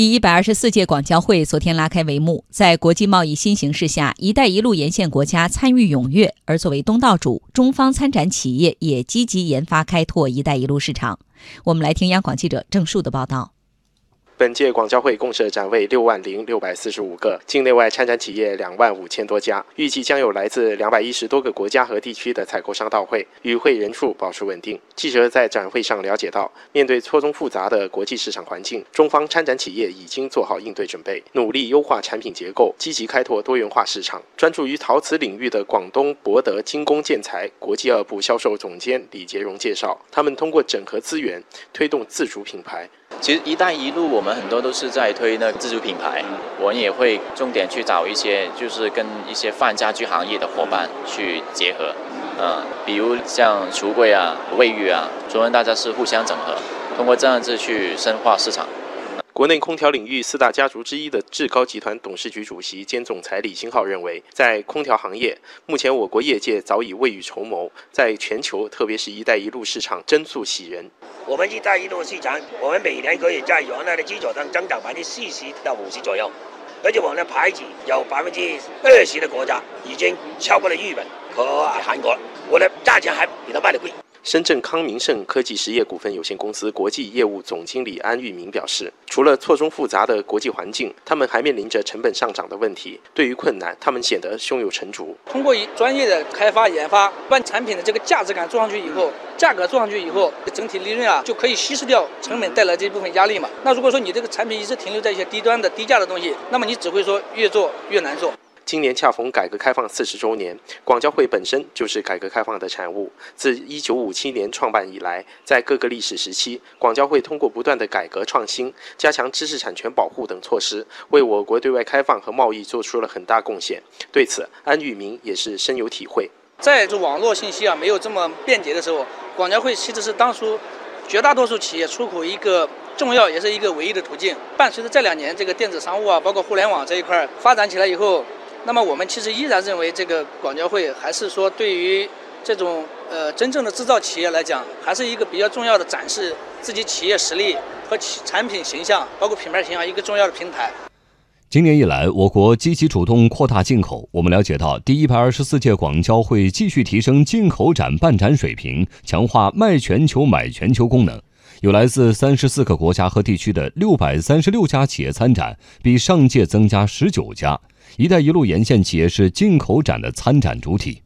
第一百二十四届广交会昨天拉开帷幕，在国际贸易新形势下，“一带一路”沿线国家参与踊跃，而作为东道主，中方参展企业也积极研发开拓“一带一路”市场。我们来听央广记者郑树的报道。本届广交会共设展位六万零六百四十五个，境内外参展企业两万五千多家，预计将有来自两百一十多个国家和地区的采购商到会，与会人数保持稳定。记者在展会上了解到，面对错综复杂的国际市场环境，中方参展企业已经做好应对准备，努力优化产品结构，积极开拓多元化市场。专注于陶瓷领域的广东博德精工建材国际二部销售总监李杰荣介绍，他们通过整合资源，推动自主品牌。其实“一带一路”我们很多都是在推那自主品牌，我们也会重点去找一些，就是跟一些泛家居行业的伙伴去结合，嗯，比如像橱柜啊、卫浴啊，所以大家是互相整合，通过这样子去深化市场。国内空调领域四大家族之一的志高集团董事局主席兼总裁李新浩认为，在空调行业，目前我国业界早已未雨绸缪，在全球，特别是“一带一路”市场增速喜人。我们“一带一路”市场，我们每年可以在原来的基础上增长百分之四十到五十左右，而且我们的牌子有百分之二十的国家已经超过了日本和韩国，我的价钱还比他卖的贵。深圳康明盛科技实业股份有限公司国际业务总经理安玉明表示，除了错综复杂的国际环境，他们还面临着成本上涨的问题。对于困难，他们显得胸有成竹。通过一专业的开发研发，把产品的这个价值感做上去以后，价格做上去以后，整体利润啊就可以稀释掉成本带来这一部分压力嘛。那如果说你这个产品一直停留在一些低端的低价的东西，那么你只会说越做越难做。今年恰逢改革开放四十周年，广交会本身就是改革开放的产物。自一九五七年创办以来，在各个历史时期，广交会通过不断的改革创新、加强知识产权保护等措施，为我国对外开放和贸易做出了很大贡献。对此，安玉明也是深有体会。在这网络信息啊没有这么便捷的时候，广交会其实是当初绝大多数企业出口一个重要也是一个唯一的途径。伴随着这两年这个电子商务啊，包括互联网这一块发展起来以后。那么我们其实依然认为，这个广交会还是说对于这种呃真正的制造企业来讲，还是一个比较重要的展示自己企业实力和企产品形象，包括品牌形象一个重要的平台。今年以来，我国积极主动扩大进口。我们了解到，第一百二十四届广交会继续提升进口展办展水平，强化卖全球买全球功能。有来自三十四个国家和地区的六百三十六家企业参展，比上届增加十九家。“一带一路”沿线企业是进口展的参展主体。